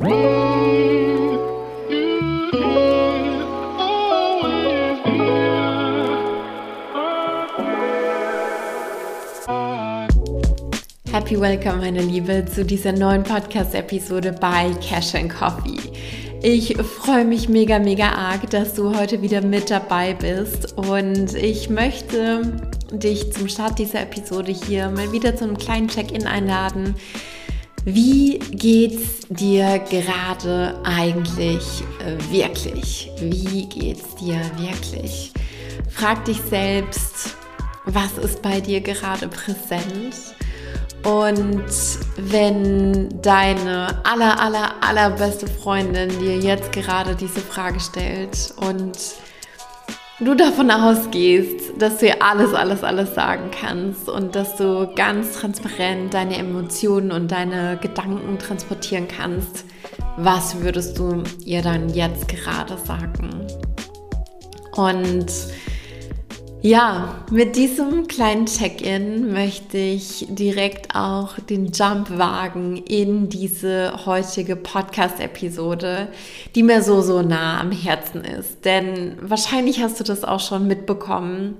Happy Welcome, meine Liebe, zu dieser neuen Podcast-Episode bei Cash and Coffee. Ich freue mich mega, mega arg, dass du heute wieder mit dabei bist und ich möchte dich zum Start dieser Episode hier mal wieder zu einem kleinen Check-in einladen. Wie geht's dir gerade eigentlich äh, wirklich? Wie geht's dir wirklich? Frag dich selbst, was ist bei dir gerade präsent? Und wenn deine aller, aller, allerbeste Freundin dir jetzt gerade diese Frage stellt und du davon ausgehst, dass du ihr alles, alles, alles sagen kannst und dass du ganz transparent deine Emotionen und deine Gedanken transportieren kannst, was würdest du ihr dann jetzt gerade sagen? Und ja, mit diesem kleinen Check-in möchte ich direkt auch den Jump wagen in diese heutige Podcast-Episode, die mir so, so nah am Herzen ist. Denn wahrscheinlich hast du das auch schon mitbekommen.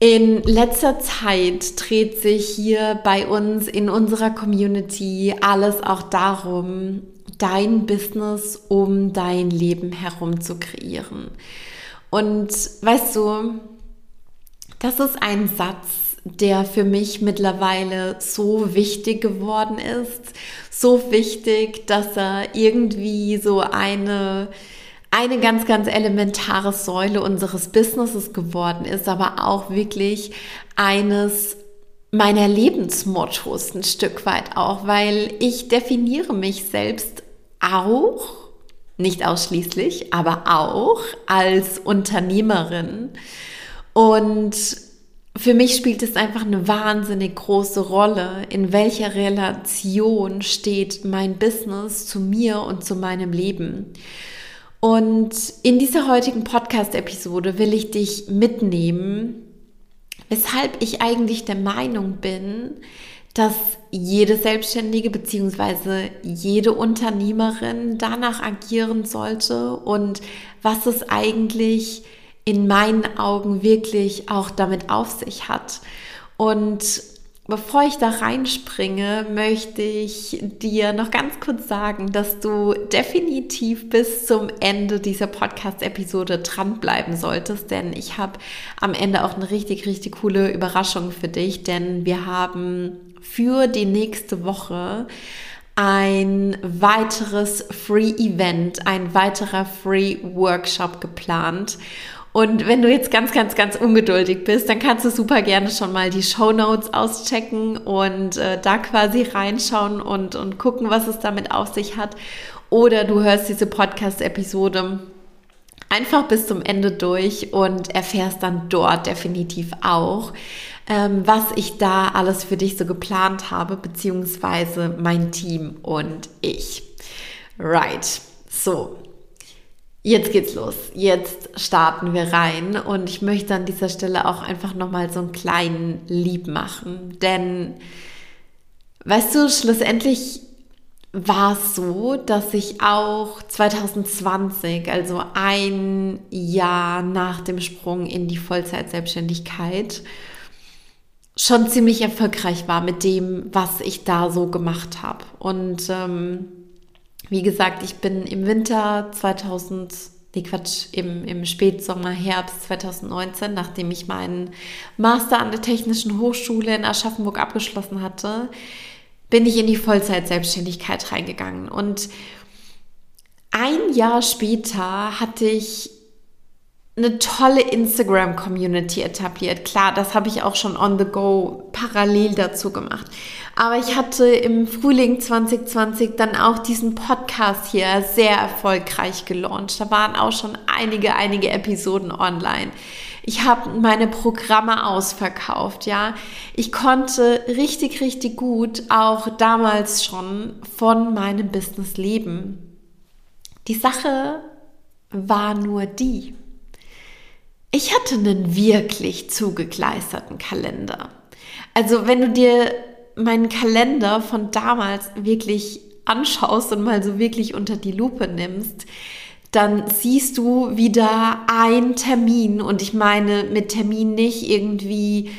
In letzter Zeit dreht sich hier bei uns in unserer Community alles auch darum, dein Business um dein Leben herum zu kreieren. Und weißt du, das ist ein Satz, der für mich mittlerweile so wichtig geworden ist. So wichtig, dass er irgendwie so eine, eine ganz, ganz elementare Säule unseres Businesses geworden ist, aber auch wirklich eines meiner Lebensmottos ein Stück weit auch, weil ich definiere mich selbst auch, nicht ausschließlich, aber auch als Unternehmerin. Und für mich spielt es einfach eine wahnsinnig große Rolle, in welcher Relation steht mein Business zu mir und zu meinem Leben. Und in dieser heutigen Podcast-Episode will ich dich mitnehmen, weshalb ich eigentlich der Meinung bin, dass jede Selbstständige bzw. jede Unternehmerin danach agieren sollte und was es eigentlich in meinen Augen wirklich auch damit auf sich hat. Und bevor ich da reinspringe, möchte ich dir noch ganz kurz sagen, dass du definitiv bis zum Ende dieser Podcast-Episode dranbleiben solltest, denn ich habe am Ende auch eine richtig, richtig coole Überraschung für dich, denn wir haben für die nächste Woche ein weiteres Free Event, ein weiterer Free Workshop geplant. Und wenn du jetzt ganz, ganz, ganz ungeduldig bist, dann kannst du super gerne schon mal die Show Notes auschecken und äh, da quasi reinschauen und, und gucken, was es damit auf sich hat. Oder du hörst diese Podcast-Episode einfach bis zum Ende durch und erfährst dann dort definitiv auch, ähm, was ich da alles für dich so geplant habe, beziehungsweise mein Team und ich. Right. So, Jetzt geht's los. Jetzt starten wir rein und ich möchte an dieser Stelle auch einfach nochmal so einen kleinen Lieb machen, denn weißt du, schlussendlich war es so, dass ich auch 2020, also ein Jahr nach dem Sprung in die Vollzeitselbstständigkeit, schon ziemlich erfolgreich war mit dem, was ich da so gemacht habe. Und ähm, wie gesagt, ich bin im Winter 2000, nee Quatsch, im, im Spätsommer, Herbst 2019, nachdem ich meinen Master an der Technischen Hochschule in Aschaffenburg abgeschlossen hatte, bin ich in die Vollzeit-Selbstständigkeit reingegangen. Und ein Jahr später hatte ich eine tolle Instagram-Community etabliert. Klar, das habe ich auch schon on the go parallel dazu gemacht. Aber ich hatte im Frühling 2020 dann auch diesen Podcast hier sehr erfolgreich gelauncht. Da waren auch schon einige, einige Episoden online. Ich habe meine Programme ausverkauft, ja. Ich konnte richtig, richtig gut auch damals schon von meinem Business leben. Die Sache war nur die, ich hatte einen wirklich zugekleisterten Kalender. Also wenn du dir meinen Kalender von damals wirklich anschaust und mal so wirklich unter die Lupe nimmst, dann siehst du wieder ein Termin und ich meine mit Termin nicht irgendwie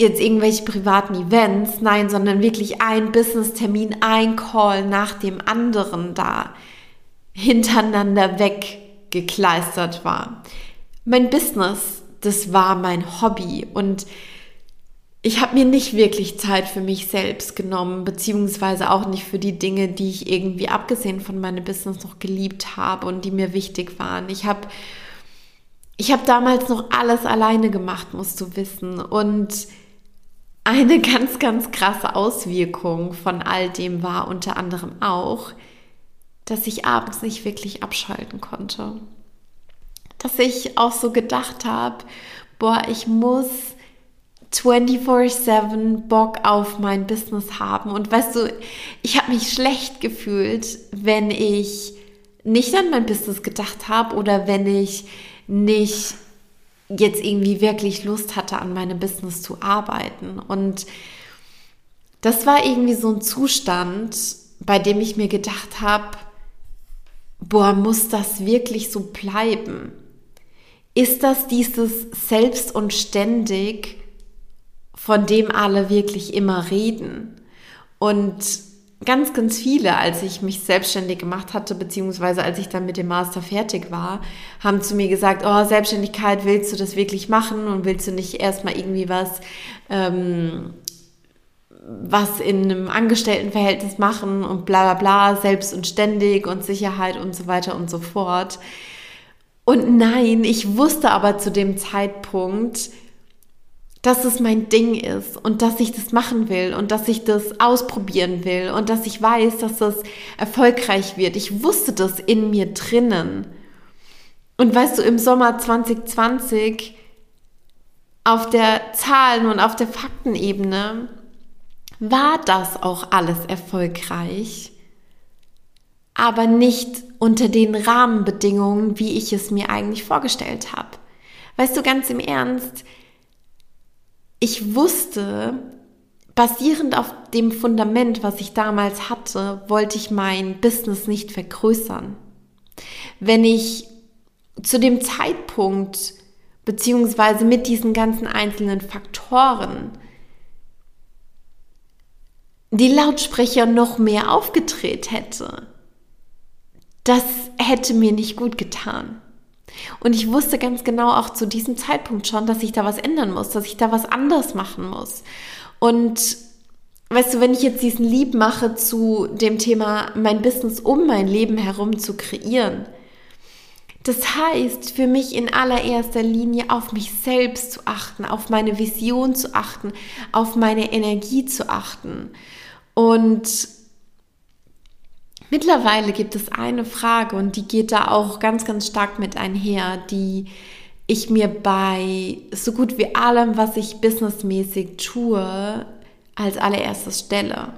jetzt irgendwelche privaten Events, nein, sondern wirklich ein Business-Termin, ein Call nach dem anderen da hintereinander weggekleistert war. Mein Business, das war mein Hobby und ich habe mir nicht wirklich Zeit für mich selbst genommen, beziehungsweise auch nicht für die Dinge, die ich irgendwie abgesehen von meinem Business noch geliebt habe und die mir wichtig waren. Ich habe ich hab damals noch alles alleine gemacht, musst du wissen. Und eine ganz, ganz krasse Auswirkung von all dem war unter anderem auch, dass ich abends nicht wirklich abschalten konnte. Dass ich auch so gedacht habe, boah, ich muss 24/7 Bock auf mein Business haben. Und weißt du, ich habe mich schlecht gefühlt, wenn ich nicht an mein Business gedacht habe oder wenn ich nicht jetzt irgendwie wirklich Lust hatte, an meinem Business zu arbeiten. Und das war irgendwie so ein Zustand, bei dem ich mir gedacht habe, boah, muss das wirklich so bleiben? Ist das dieses selbst und ständig von dem alle wirklich immer reden. Und ganz, ganz viele, als ich mich selbstständig gemacht hatte, beziehungsweise als ich dann mit dem Master fertig war, haben zu mir gesagt, oh, Selbstständigkeit, willst du das wirklich machen und willst du nicht erstmal irgendwie was, ähm, was in einem Angestelltenverhältnis machen und bla bla bla, selbst und ständig und Sicherheit und so weiter und so fort. Und nein, ich wusste aber zu dem Zeitpunkt, dass es mein Ding ist und dass ich das machen will und dass ich das ausprobieren will und dass ich weiß, dass das erfolgreich wird. Ich wusste das in mir drinnen. Und weißt du, im Sommer 2020 auf der Zahlen- und auf der Faktenebene war das auch alles erfolgreich, aber nicht unter den Rahmenbedingungen, wie ich es mir eigentlich vorgestellt habe. Weißt du, ganz im Ernst, ich wusste, basierend auf dem Fundament, was ich damals hatte, wollte ich mein Business nicht vergrößern. Wenn ich zu dem Zeitpunkt beziehungsweise mit diesen ganzen einzelnen Faktoren die Lautsprecher noch mehr aufgedreht hätte, das hätte mir nicht gut getan. Und ich wusste ganz genau auch zu diesem Zeitpunkt schon, dass ich da was ändern muss, dass ich da was anders machen muss. Und weißt du, wenn ich jetzt diesen Lieb mache zu dem Thema, mein Business um mein Leben herum zu kreieren, das heißt für mich in allererster Linie auf mich selbst zu achten, auf meine Vision zu achten, auf meine Energie zu achten. Und Mittlerweile gibt es eine Frage und die geht da auch ganz, ganz stark mit einher, die ich mir bei so gut wie allem, was ich businessmäßig tue, als allererstes stelle.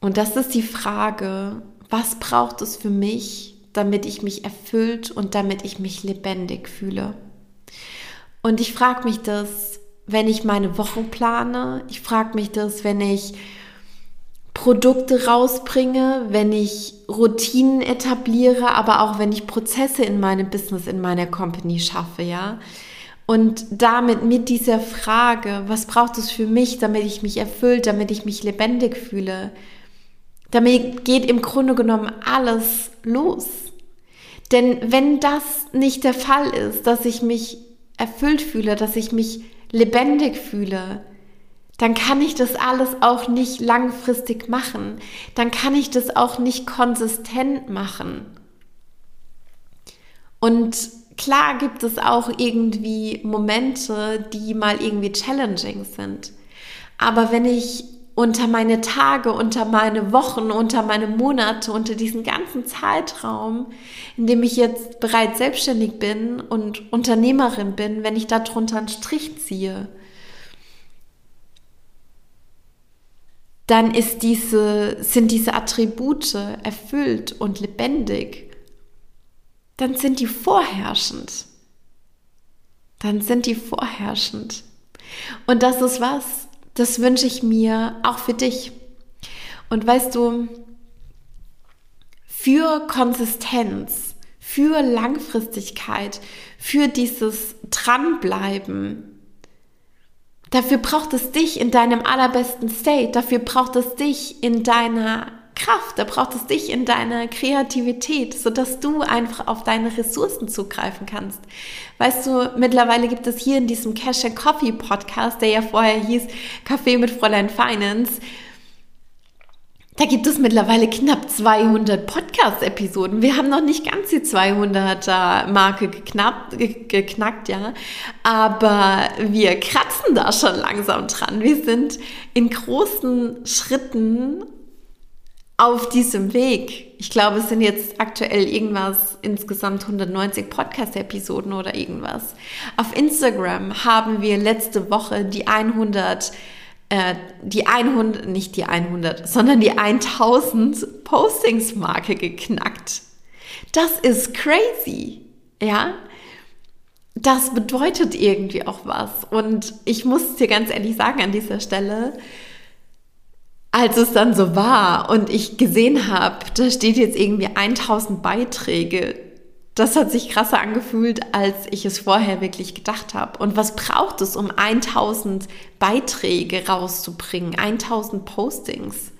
Und das ist die Frage, was braucht es für mich, damit ich mich erfüllt und damit ich mich lebendig fühle? Und ich frage mich das, wenn ich meine Wochen plane. Ich frage mich das, wenn ich Produkte rausbringe, wenn ich Routinen etabliere, aber auch wenn ich Prozesse in meinem Business, in meiner Company schaffe, ja. Und damit mit dieser Frage, was braucht es für mich, damit ich mich erfüllt, damit ich mich lebendig fühle, damit geht im Grunde genommen alles los. Denn wenn das nicht der Fall ist, dass ich mich erfüllt fühle, dass ich mich lebendig fühle, dann kann ich das alles auch nicht langfristig machen. Dann kann ich das auch nicht konsistent machen. Und klar gibt es auch irgendwie Momente, die mal irgendwie challenging sind. Aber wenn ich unter meine Tage, unter meine Wochen, unter meine Monate, unter diesen ganzen Zeitraum, in dem ich jetzt bereits selbstständig bin und Unternehmerin bin, wenn ich darunter einen Strich ziehe, dann ist diese, sind diese Attribute erfüllt und lebendig, dann sind die vorherrschend. Dann sind die vorherrschend. Und das ist was, das wünsche ich mir auch für dich. Und weißt du, für Konsistenz, für Langfristigkeit, für dieses Dranbleiben, Dafür braucht es dich in deinem allerbesten State. Dafür braucht es dich in deiner Kraft. Da braucht es dich in deiner Kreativität, sodass du einfach auf deine Ressourcen zugreifen kannst. Weißt du, mittlerweile gibt es hier in diesem Cash Coffee Podcast, der ja vorher hieß Kaffee mit Fräulein Finance, da gibt es mittlerweile knapp 200 Podcast-Episoden. Wir haben noch nicht ganz die 200er-Marke geknackt, ja. Aber wir kratzen da schon langsam dran. Wir sind in großen Schritten auf diesem Weg. Ich glaube, es sind jetzt aktuell irgendwas, insgesamt 190 Podcast-Episoden oder irgendwas. Auf Instagram haben wir letzte Woche die 100 äh, die 100, nicht die 100, sondern die 1000 Postings-Marke geknackt. Das ist crazy, ja. Das bedeutet irgendwie auch was. Und ich muss dir ganz ehrlich sagen an dieser Stelle, als es dann so war und ich gesehen habe, da steht jetzt irgendwie 1000 Beiträge, das hat sich krasser angefühlt, als ich es vorher wirklich gedacht habe. Und was braucht es, um 1000 Beiträge rauszubringen, 1000 Postings?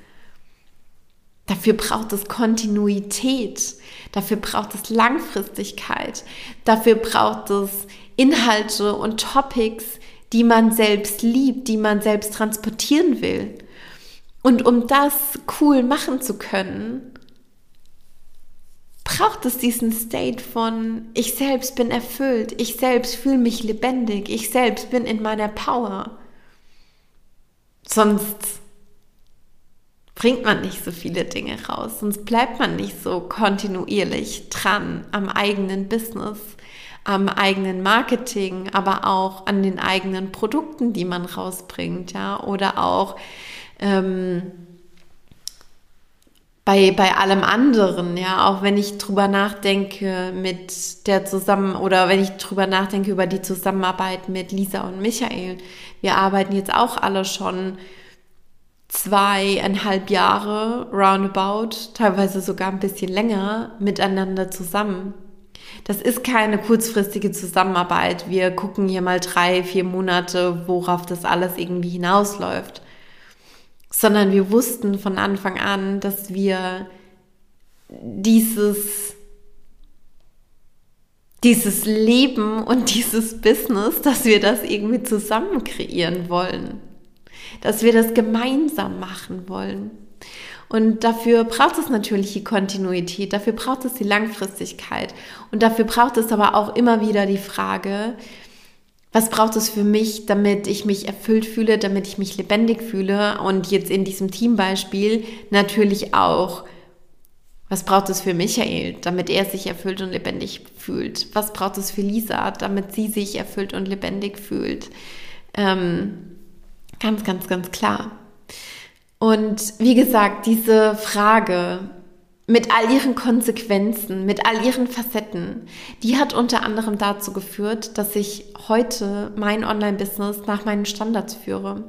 Dafür braucht es Kontinuität, dafür braucht es Langfristigkeit, dafür braucht es Inhalte und Topics, die man selbst liebt, die man selbst transportieren will. Und um das cool machen zu können, braucht es diesen State von, ich selbst bin erfüllt, ich selbst fühle mich lebendig, ich selbst bin in meiner Power. Sonst bringt man nicht so viele Dinge raus, sonst bleibt man nicht so kontinuierlich dran am eigenen Business, am eigenen Marketing, aber auch an den eigenen Produkten, die man rausbringt, ja, oder auch ähm, bei, bei allem anderen, ja, auch wenn ich drüber nachdenke mit der Zusammen oder wenn ich drüber nachdenke über die Zusammenarbeit mit Lisa und Michael. Wir arbeiten jetzt auch alle schon zweieinhalb Jahre roundabout, teilweise sogar ein bisschen länger miteinander zusammen. Das ist keine kurzfristige Zusammenarbeit. Wir gucken hier mal drei, vier Monate, worauf das alles irgendwie hinausläuft sondern wir wussten von Anfang an, dass wir dieses dieses Leben und dieses Business, dass wir das irgendwie zusammen kreieren wollen, dass wir das gemeinsam machen wollen. Und dafür braucht es natürlich die Kontinuität, dafür braucht es die Langfristigkeit und dafür braucht es aber auch immer wieder die Frage, was braucht es für mich, damit ich mich erfüllt fühle, damit ich mich lebendig fühle und jetzt in diesem Teambeispiel natürlich auch, was braucht es für Michael, damit er sich erfüllt und lebendig fühlt? Was braucht es für Lisa, damit sie sich erfüllt und lebendig fühlt? Ähm, ganz, ganz, ganz klar. Und wie gesagt, diese Frage, mit all ihren Konsequenzen, mit all ihren Facetten, die hat unter anderem dazu geführt, dass ich heute mein Online-Business nach meinen Standards führe.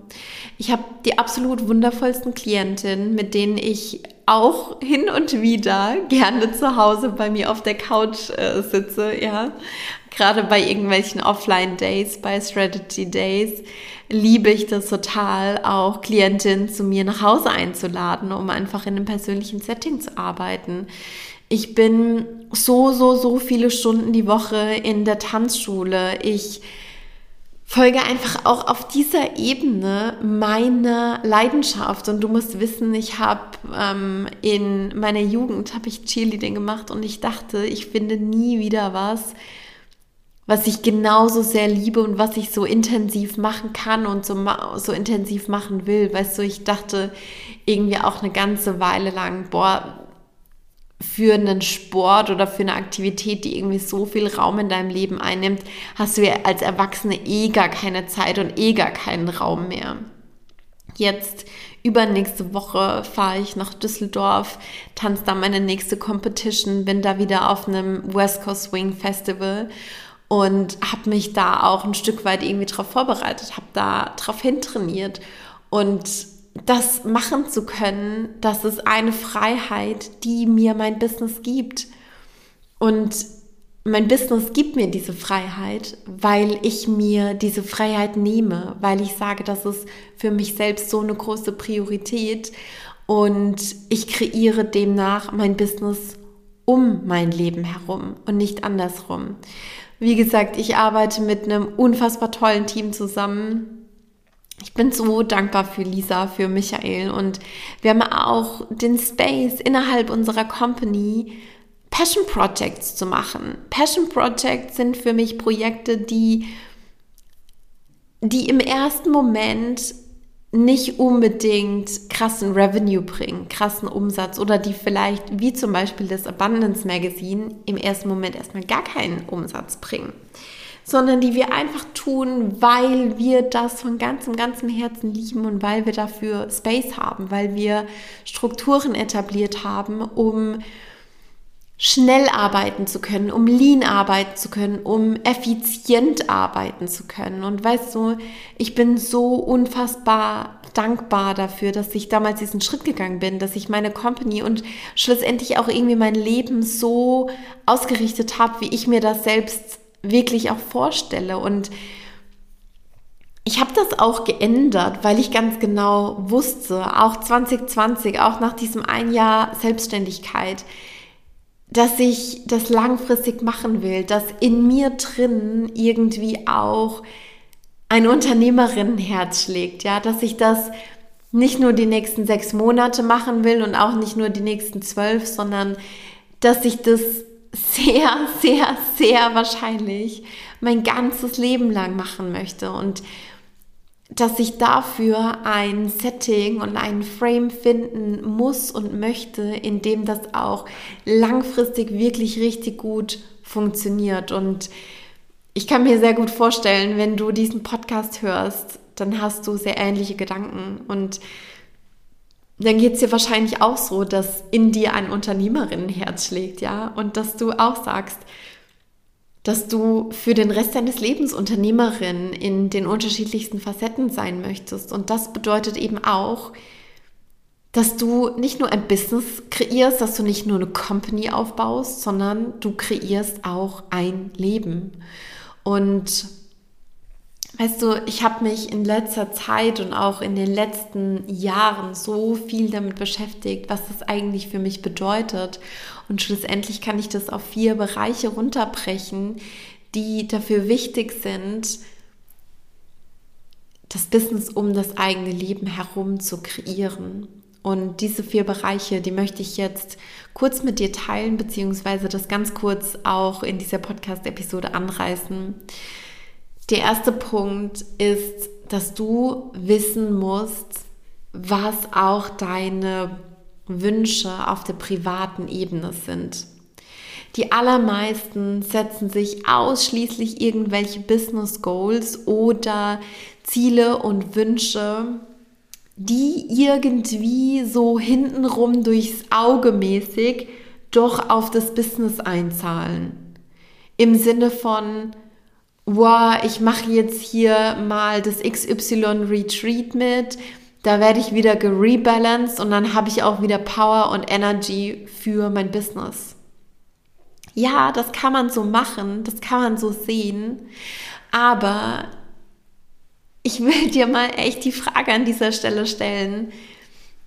Ich habe die absolut wundervollsten Klientinnen, mit denen ich auch hin und wieder gerne zu Hause bei mir auf der Couch äh, sitze, ja. Gerade bei irgendwelchen Offline-Days, bei Strategy Days liebe ich das total, auch Klientinnen zu mir nach Hause einzuladen, um einfach in einem persönlichen Setting zu arbeiten. Ich bin so, so, so viele Stunden die Woche in der Tanzschule. Ich folge einfach auch auf dieser Ebene meiner Leidenschaft. Und du musst wissen, ich habe ähm, in meiner Jugend habe ich Cheerleading gemacht und ich dachte, ich finde nie wieder was, was ich genauso sehr liebe und was ich so intensiv machen kann und so, so intensiv machen will. Weißt du, ich dachte irgendwie auch eine ganze Weile lang, boah, für einen Sport oder für eine Aktivität, die irgendwie so viel Raum in deinem Leben einnimmt, hast du ja als Erwachsene eh gar keine Zeit und eh gar keinen Raum mehr. Jetzt übernächste Woche fahre ich nach Düsseldorf, tanze da meine nächste Competition, bin da wieder auf einem West Coast Swing Festival und habe mich da auch ein Stück weit irgendwie drauf vorbereitet, habe da drauf hintrainiert und das machen zu können, das ist eine Freiheit, die mir mein Business gibt. Und mein Business gibt mir diese Freiheit, weil ich mir diese Freiheit nehme, weil ich sage, das ist für mich selbst so eine große Priorität und ich kreiere demnach mein Business um mein Leben herum und nicht andersrum. Wie gesagt, ich arbeite mit einem unfassbar tollen Team zusammen ich bin so dankbar für Lisa, für Michael und wir haben auch den Space innerhalb unserer Company, Passion Projects zu machen. Passion Projects sind für mich Projekte, die, die im ersten Moment nicht unbedingt krassen Revenue bringen, krassen Umsatz oder die vielleicht, wie zum Beispiel das Abundance Magazine, im ersten Moment erstmal gar keinen Umsatz bringen sondern die wir einfach tun, weil wir das von ganzem, ganzem Herzen lieben und weil wir dafür Space haben, weil wir Strukturen etabliert haben, um schnell arbeiten zu können, um lean arbeiten zu können, um effizient arbeiten zu können. Und weißt du, ich bin so unfassbar dankbar dafür, dass ich damals diesen Schritt gegangen bin, dass ich meine Company und schlussendlich auch irgendwie mein Leben so ausgerichtet habe, wie ich mir das selbst wirklich auch vorstelle. Und ich habe das auch geändert, weil ich ganz genau wusste, auch 2020, auch nach diesem ein Jahr Selbstständigkeit, dass ich das langfristig machen will, dass in mir drin irgendwie auch ein Unternehmerinnenherz schlägt, ja, dass ich das nicht nur die nächsten sechs Monate machen will und auch nicht nur die nächsten zwölf, sondern dass ich das sehr, sehr, sehr wahrscheinlich mein ganzes Leben lang machen möchte. Und dass ich dafür ein Setting und einen Frame finden muss und möchte, in dem das auch langfristig wirklich richtig gut funktioniert. Und ich kann mir sehr gut vorstellen, wenn du diesen Podcast hörst, dann hast du sehr ähnliche Gedanken und dann geht es dir wahrscheinlich auch so, dass in dir ein Unternehmerinnenherz schlägt, ja, und dass du auch sagst, dass du für den Rest deines Lebens Unternehmerin in den unterschiedlichsten Facetten sein möchtest. Und das bedeutet eben auch, dass du nicht nur ein Business kreierst, dass du nicht nur eine Company aufbaust, sondern du kreierst auch ein Leben. Und Weißt du, ich habe mich in letzter Zeit und auch in den letzten Jahren so viel damit beschäftigt, was das eigentlich für mich bedeutet. Und schlussendlich kann ich das auf vier Bereiche runterbrechen, die dafür wichtig sind, das Business um das eigene Leben herum zu kreieren. Und diese vier Bereiche, die möchte ich jetzt kurz mit dir teilen, beziehungsweise das ganz kurz auch in dieser Podcast-Episode anreißen. Der erste Punkt ist, dass du wissen musst, was auch deine Wünsche auf der privaten Ebene sind. Die allermeisten setzen sich ausschließlich irgendwelche Business Goals oder Ziele und Wünsche, die irgendwie so hintenrum durchs Auge mäßig doch auf das Business einzahlen. Im Sinne von, wow, ich mache jetzt hier mal das XY Retreat mit, da werde ich wieder gerebalanced und dann habe ich auch wieder Power und Energy für mein Business. Ja, das kann man so machen, das kann man so sehen, aber ich will dir mal echt die Frage an dieser Stelle stellen.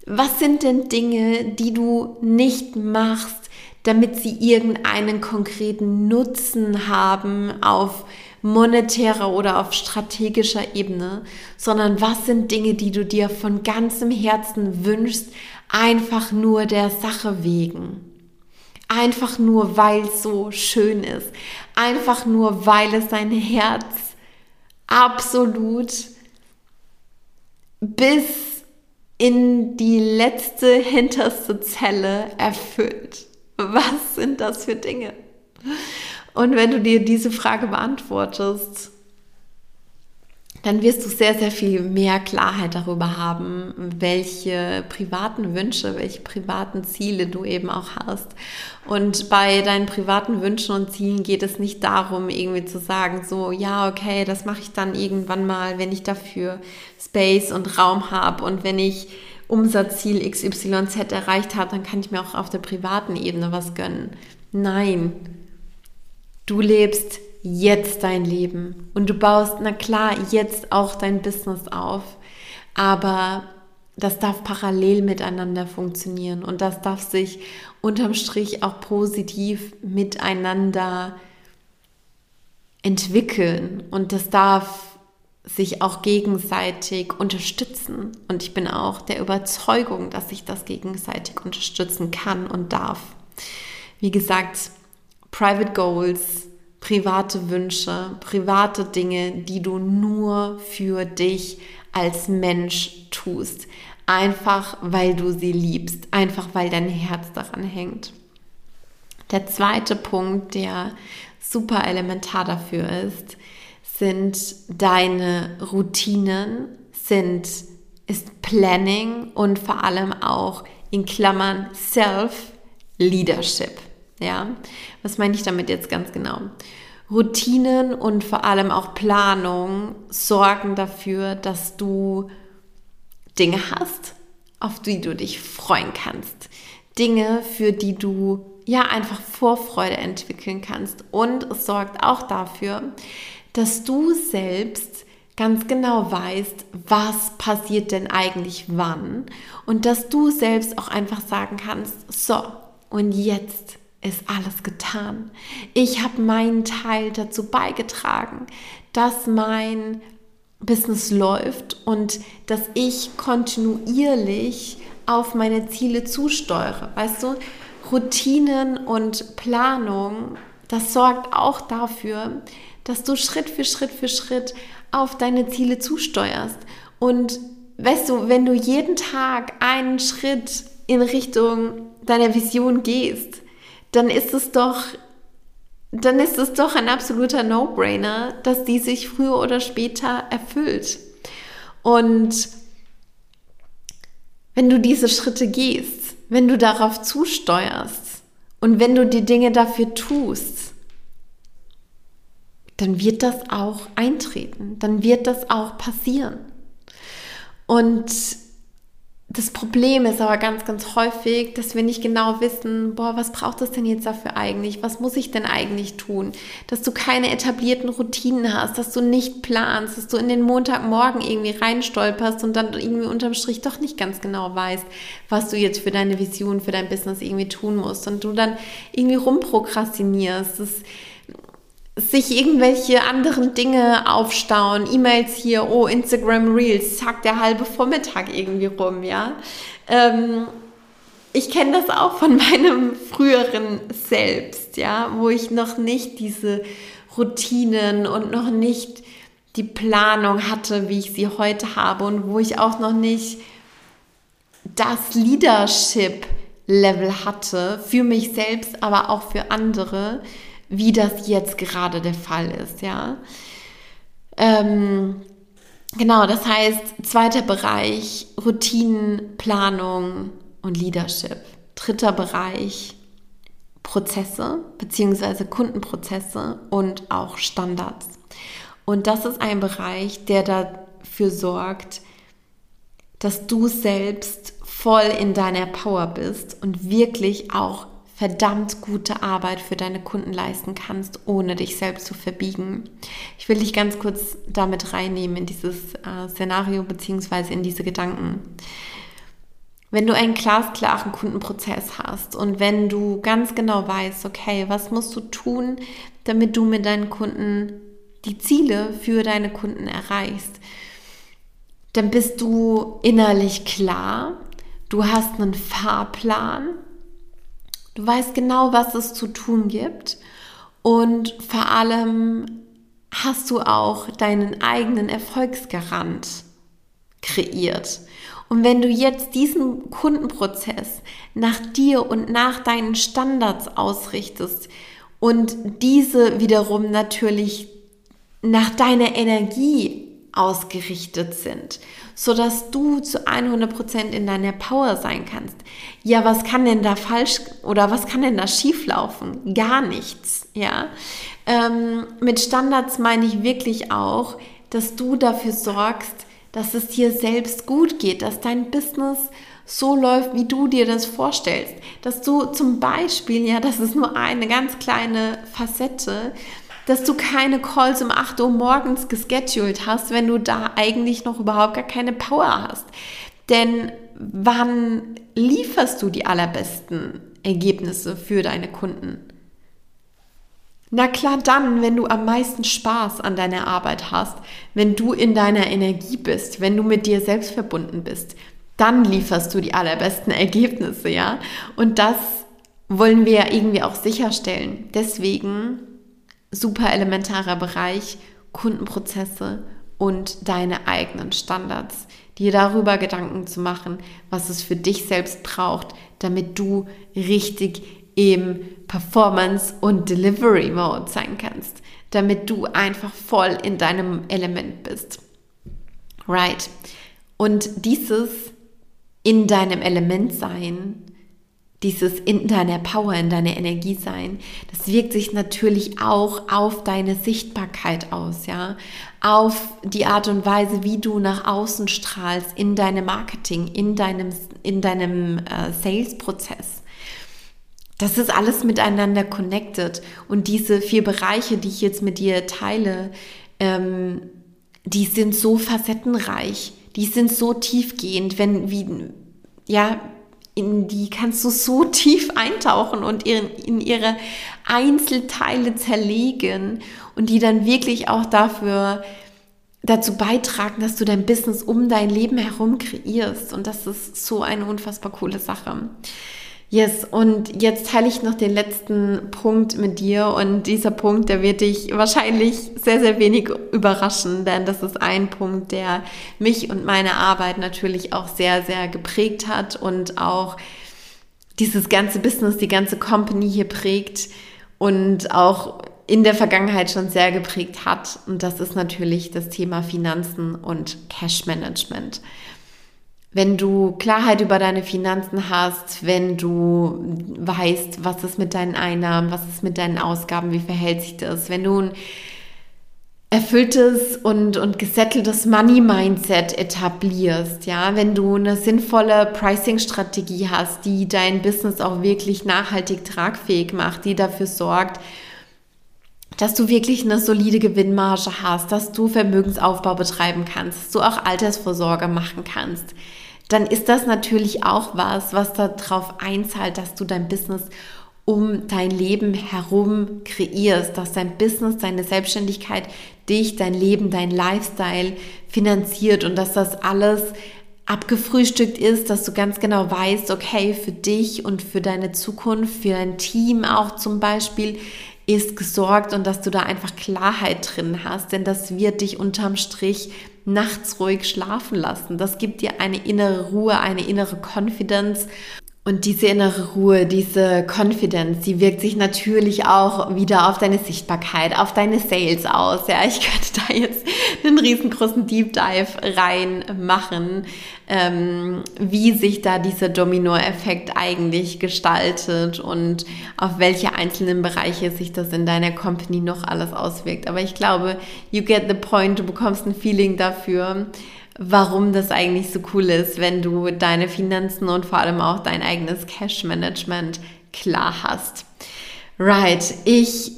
Was sind denn Dinge, die du nicht machst, damit sie irgendeinen konkreten Nutzen haben auf monetärer oder auf strategischer Ebene, sondern was sind Dinge, die du dir von ganzem Herzen wünschst, einfach nur der Sache wegen. Einfach nur, weil es so schön ist. Einfach nur, weil es dein Herz absolut bis in die letzte hinterste Zelle erfüllt. Was sind das für Dinge? Und wenn du dir diese Frage beantwortest, dann wirst du sehr, sehr viel mehr Klarheit darüber haben, welche privaten Wünsche, welche privaten Ziele du eben auch hast. Und bei deinen privaten Wünschen und Zielen geht es nicht darum, irgendwie zu sagen, so, ja, okay, das mache ich dann irgendwann mal, wenn ich dafür Space und Raum habe und wenn ich Umsatzziel XYZ erreicht habe, dann kann ich mir auch auf der privaten Ebene was gönnen. Nein, du lebst jetzt dein Leben und du baust, na klar, jetzt auch dein Business auf, aber das darf parallel miteinander funktionieren und das darf sich unterm Strich auch positiv miteinander entwickeln und das darf sich auch gegenseitig unterstützen. Und ich bin auch der Überzeugung, dass sich das gegenseitig unterstützen kann und darf. Wie gesagt, Private Goals, private Wünsche, private Dinge, die du nur für dich als Mensch tust. Einfach weil du sie liebst, einfach weil dein Herz daran hängt. Der zweite Punkt, der super elementar dafür ist, sind deine Routinen, sind, ist Planning und vor allem auch in Klammern Self-Leadership. Ja, was meine ich damit jetzt ganz genau? Routinen und vor allem auch Planung sorgen dafür, dass du Dinge hast, auf die du dich freuen kannst. Dinge, für die du ja einfach Vorfreude entwickeln kannst. Und es sorgt auch dafür, dass du selbst ganz genau weißt, was passiert denn eigentlich wann und dass du selbst auch einfach sagen kannst, so, und jetzt ist alles getan. Ich habe meinen Teil dazu beigetragen, dass mein Business läuft und dass ich kontinuierlich auf meine Ziele zusteuere. Weißt du, Routinen und Planung, das sorgt auch dafür, dass du Schritt für Schritt für Schritt auf deine Ziele zusteuerst. Und weißt du, wenn du jeden Tag einen Schritt in Richtung deiner Vision gehst, dann ist es doch, dann ist es doch ein absoluter No-Brainer, dass die sich früher oder später erfüllt. Und wenn du diese Schritte gehst, wenn du darauf zusteuerst und wenn du die Dinge dafür tust, dann wird das auch eintreten, dann wird das auch passieren. Und das Problem ist aber ganz, ganz häufig, dass wir nicht genau wissen, boah, was braucht es denn jetzt dafür eigentlich? Was muss ich denn eigentlich tun? Dass du keine etablierten Routinen hast, dass du nicht planst, dass du in den Montagmorgen irgendwie reinstolperst und dann irgendwie unterm Strich doch nicht ganz genau weißt, was du jetzt für deine Vision, für dein Business irgendwie tun musst und du dann irgendwie rumprokrastinierst. Das sich irgendwelche anderen Dinge aufstauen, E-Mails hier, oh, Instagram Reels, zack, der halbe Vormittag irgendwie rum, ja. Ähm, ich kenne das auch von meinem früheren Selbst, ja, wo ich noch nicht diese Routinen und noch nicht die Planung hatte, wie ich sie heute habe und wo ich auch noch nicht das Leadership Level hatte für mich selbst, aber auch für andere, wie das jetzt gerade der Fall ist, ja. Ähm, genau, das heißt, zweiter Bereich, Routinen, Planung und Leadership. Dritter Bereich, Prozesse bzw. Kundenprozesse und auch Standards. Und das ist ein Bereich, der dafür sorgt, dass du selbst voll in deiner Power bist und wirklich auch verdammt gute Arbeit für deine Kunden leisten kannst, ohne dich selbst zu verbiegen. Ich will dich ganz kurz damit reinnehmen in dieses äh, Szenario bzw. in diese Gedanken. Wenn du einen glasklaren Kundenprozess hast und wenn du ganz genau weißt, okay, was musst du tun, damit du mit deinen Kunden die Ziele für deine Kunden erreichst, dann bist du innerlich klar, du hast einen Fahrplan, Du weißt genau, was es zu tun gibt und vor allem hast du auch deinen eigenen Erfolgsgarant kreiert. Und wenn du jetzt diesen Kundenprozess nach dir und nach deinen Standards ausrichtest und diese wiederum natürlich nach deiner Energie ausgerichtet sind, so dass du zu 100% in deiner Power sein kannst. Ja, was kann denn da falsch oder was kann denn da schief laufen? Gar nichts, ja. Ähm, mit Standards meine ich wirklich auch, dass du dafür sorgst, dass es dir selbst gut geht, dass dein Business so läuft, wie du dir das vorstellst. Dass du zum Beispiel, ja, das ist nur eine ganz kleine Facette, dass du keine Calls um 8 Uhr morgens gescheduled hast, wenn du da eigentlich noch überhaupt gar keine Power hast. Denn wann lieferst du die allerbesten Ergebnisse für deine Kunden? Na klar, dann, wenn du am meisten Spaß an deiner Arbeit hast, wenn du in deiner Energie bist, wenn du mit dir selbst verbunden bist, dann lieferst du die allerbesten Ergebnisse, ja? Und das wollen wir ja irgendwie auch sicherstellen. Deswegen super elementarer Bereich Kundenprozesse und deine eigenen Standards. Dir darüber Gedanken zu machen, was es für dich selbst braucht, damit du richtig im Performance- und Delivery-Mode sein kannst, damit du einfach voll in deinem Element bist. Right. Und dieses in deinem Element sein dieses in deiner Power, in deiner Energie sein, das wirkt sich natürlich auch auf deine Sichtbarkeit aus, ja, auf die Art und Weise, wie du nach außen strahlst in deinem Marketing, in deinem, in deinem äh, Sales-Prozess. Das ist alles miteinander connected. Und diese vier Bereiche, die ich jetzt mit dir teile, ähm, die sind so facettenreich, die sind so tiefgehend, wenn wie ja in die kannst du so tief eintauchen und in ihre Einzelteile zerlegen und die dann wirklich auch dafür dazu beitragen, dass du dein Business um dein Leben herum kreierst. Und das ist so eine unfassbar coole Sache. Yes, und jetzt teile ich noch den letzten Punkt mit dir und dieser Punkt, der wird dich wahrscheinlich sehr, sehr wenig überraschen, denn das ist ein Punkt, der mich und meine Arbeit natürlich auch sehr, sehr geprägt hat und auch dieses ganze Business, die ganze Company hier prägt und auch in der Vergangenheit schon sehr geprägt hat. Und das ist natürlich das Thema Finanzen und Cash Management wenn du Klarheit über deine Finanzen hast, wenn du weißt, was ist mit deinen Einnahmen, was ist mit deinen Ausgaben, wie verhält sich das, wenn du ein erfülltes und, und gesetteltes Money-Mindset etablierst, ja, wenn du eine sinnvolle Pricing-Strategie hast, die dein Business auch wirklich nachhaltig tragfähig macht, die dafür sorgt, dass du wirklich eine solide Gewinnmarge hast, dass du Vermögensaufbau betreiben kannst, dass du auch Altersvorsorge machen kannst, dann ist das natürlich auch was, was darauf einzahlt, dass du dein Business um dein Leben herum kreierst, dass dein Business, deine Selbstständigkeit dich, dein Leben, dein Lifestyle finanziert und dass das alles abgefrühstückt ist, dass du ganz genau weißt, okay, für dich und für deine Zukunft, für dein Team auch zum Beispiel, ist gesorgt und dass du da einfach Klarheit drin hast, denn das wird dich unterm Strich nachts ruhig schlafen lassen. Das gibt dir eine innere Ruhe, eine innere Confidence und diese innere Ruhe, diese Confidence, die wirkt sich natürlich auch wieder auf deine Sichtbarkeit, auf deine Sales aus. Ja, ich könnte da jetzt einen riesengroßen Deep Dive rein machen, ähm, wie sich da dieser Domino-Effekt eigentlich gestaltet und auf welche einzelnen Bereiche sich das in deiner Company noch alles auswirkt. Aber ich glaube, you get the point, du bekommst ein Feeling dafür warum das eigentlich so cool ist, wenn du deine Finanzen und vor allem auch dein eigenes Cash-Management klar hast. Right, ich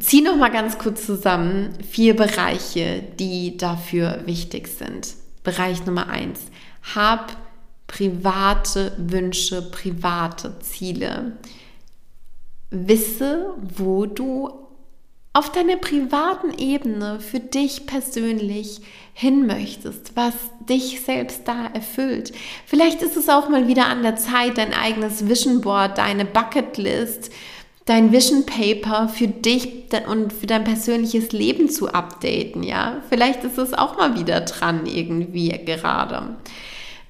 ziehe noch mal ganz kurz zusammen vier Bereiche, die dafür wichtig sind. Bereich Nummer eins: Hab private Wünsche, private Ziele. Wisse, wo du auf deiner privaten Ebene für dich persönlich hin möchtest, was dich selbst da erfüllt. Vielleicht ist es auch mal wieder an der Zeit, dein eigenes Vision Board, deine Bucketlist, dein Vision Paper für dich und für dein persönliches Leben zu updaten, ja? Vielleicht ist es auch mal wieder dran irgendwie gerade.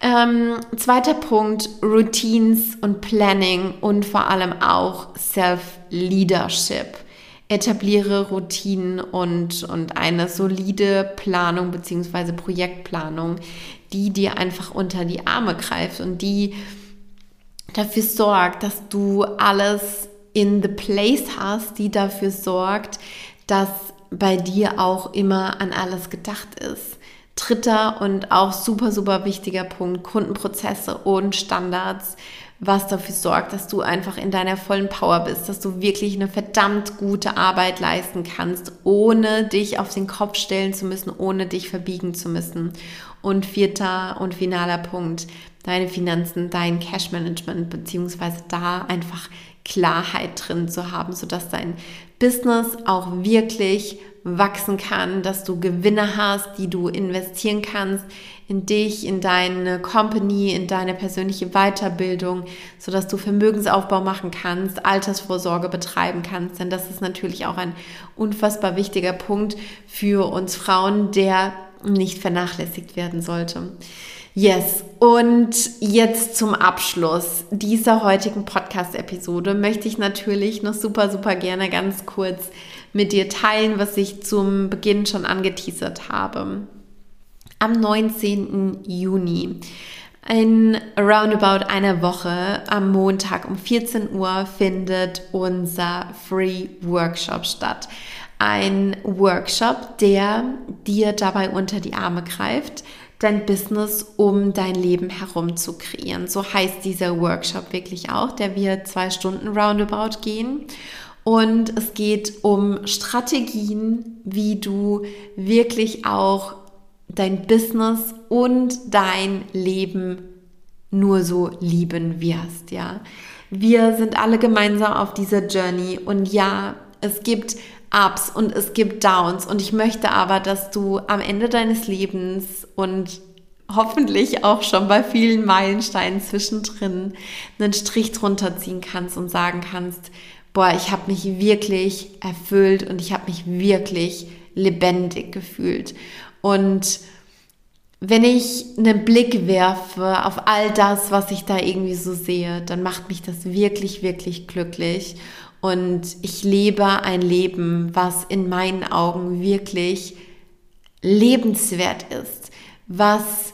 Ähm, zweiter Punkt, Routines und Planning und vor allem auch Self-Leadership etabliere Routinen und, und eine solide Planung bzw. Projektplanung, die dir einfach unter die Arme greift und die dafür sorgt, dass du alles in the place hast, die dafür sorgt, dass bei dir auch immer an alles gedacht ist. Dritter und auch super, super wichtiger Punkt, Kundenprozesse und Standards, was dafür sorgt, dass du einfach in deiner vollen Power bist, dass du wirklich eine verdammt gute Arbeit leisten kannst, ohne dich auf den Kopf stellen zu müssen, ohne dich verbiegen zu müssen. Und vierter und finaler Punkt, deine Finanzen, dein Cash-Management, beziehungsweise da einfach Klarheit drin zu haben, sodass dein Business auch wirklich wachsen kann, dass du Gewinne hast, die du investieren kannst in dich, in deine Company, in deine persönliche Weiterbildung, sodass du Vermögensaufbau machen kannst, Altersvorsorge betreiben kannst, denn das ist natürlich auch ein unfassbar wichtiger Punkt für uns Frauen, der nicht vernachlässigt werden sollte. Yes, und jetzt zum Abschluss dieser heutigen Podcast-Episode möchte ich natürlich noch super, super gerne ganz kurz mit dir teilen, was ich zum Beginn schon angeteasert habe. Am 19. Juni, in roundabout einer Woche, am Montag um 14 Uhr findet unser Free Workshop statt. Ein Workshop, der dir dabei unter die Arme greift, dein Business um dein Leben herum zu kreieren. So heißt dieser Workshop wirklich auch, der wird zwei Stunden roundabout gehen. Und es geht um Strategien, wie du wirklich auch dein Business und dein Leben nur so lieben wirst, ja. Wir sind alle gemeinsam auf dieser Journey und ja, es gibt Ups und es gibt Downs und ich möchte aber, dass du am Ende deines Lebens und hoffentlich auch schon bei vielen Meilensteinen zwischendrin einen Strich drunter ziehen kannst und sagen kannst, boah, ich habe mich wirklich erfüllt und ich habe mich wirklich lebendig gefühlt. Und wenn ich einen Blick werfe auf all das, was ich da irgendwie so sehe, dann macht mich das wirklich, wirklich glücklich. Und ich lebe ein Leben, was in meinen Augen wirklich lebenswert ist, was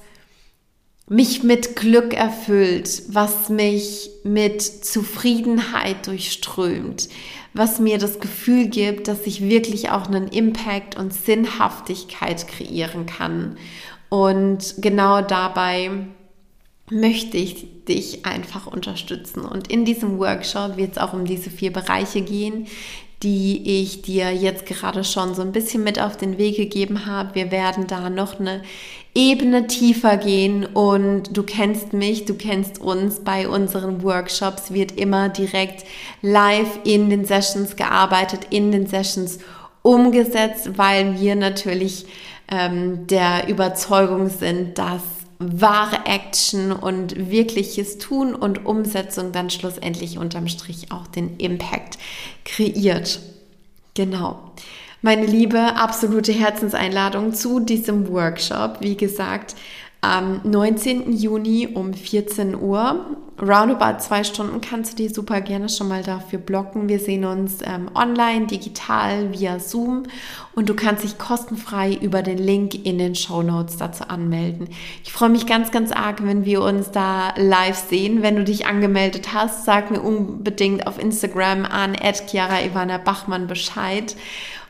mich mit Glück erfüllt, was mich mit Zufriedenheit durchströmt, was mir das Gefühl gibt, dass ich wirklich auch einen Impact und Sinnhaftigkeit kreieren kann. Und genau dabei möchte ich dich einfach unterstützen. Und in diesem Workshop wird es auch um diese vier Bereiche gehen, die ich dir jetzt gerade schon so ein bisschen mit auf den Weg gegeben habe. Wir werden da noch eine Ebene tiefer gehen und du kennst mich, du kennst uns bei unseren Workshops, wird immer direkt live in den Sessions gearbeitet, in den Sessions umgesetzt, weil wir natürlich ähm, der Überzeugung sind, dass wahre Action und wirkliches Tun und Umsetzung dann schlussendlich unterm Strich auch den Impact kreiert. Genau. Meine liebe, absolute Herzenseinladung zu diesem Workshop. Wie gesagt, am 19. Juni um 14 Uhr. Roundabout zwei Stunden kannst du dir super gerne schon mal dafür blocken. Wir sehen uns ähm, online, digital, via Zoom und du kannst dich kostenfrei über den Link in den Show Notes dazu anmelden. Ich freue mich ganz, ganz arg, wenn wir uns da live sehen. Wenn du dich angemeldet hast, sag mir unbedingt auf Instagram an Chiara Ivana Bachmann Bescheid.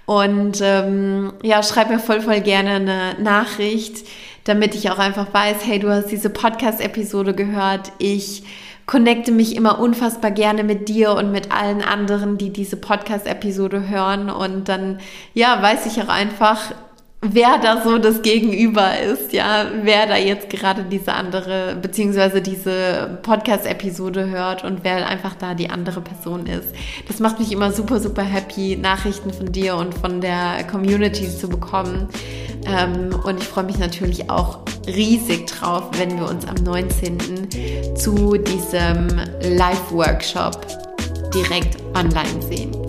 Und ähm, ja, schreib mir voll, voll gerne eine Nachricht damit ich auch einfach weiß, hey, du hast diese Podcast-Episode gehört. Ich connecte mich immer unfassbar gerne mit dir und mit allen anderen, die diese Podcast-Episode hören. Und dann, ja, weiß ich auch einfach, wer da so das Gegenüber ist, ja, wer da jetzt gerade diese andere, beziehungsweise diese Podcast-Episode hört und wer einfach da die andere Person ist. Das macht mich immer super, super happy, Nachrichten von dir und von der Community zu bekommen. Ähm, und ich freue mich natürlich auch riesig drauf, wenn wir uns am 19. zu diesem Live-Workshop direkt online sehen.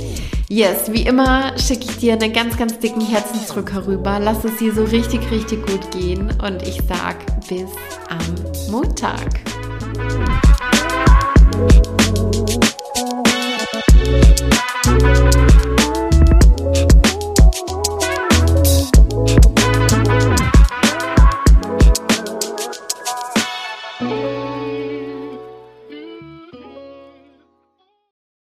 Yes, wie immer schicke ich dir einen ganz, ganz dicken Herzensdruck herüber. Lass es dir so richtig, richtig gut gehen und ich sag bis am Montag.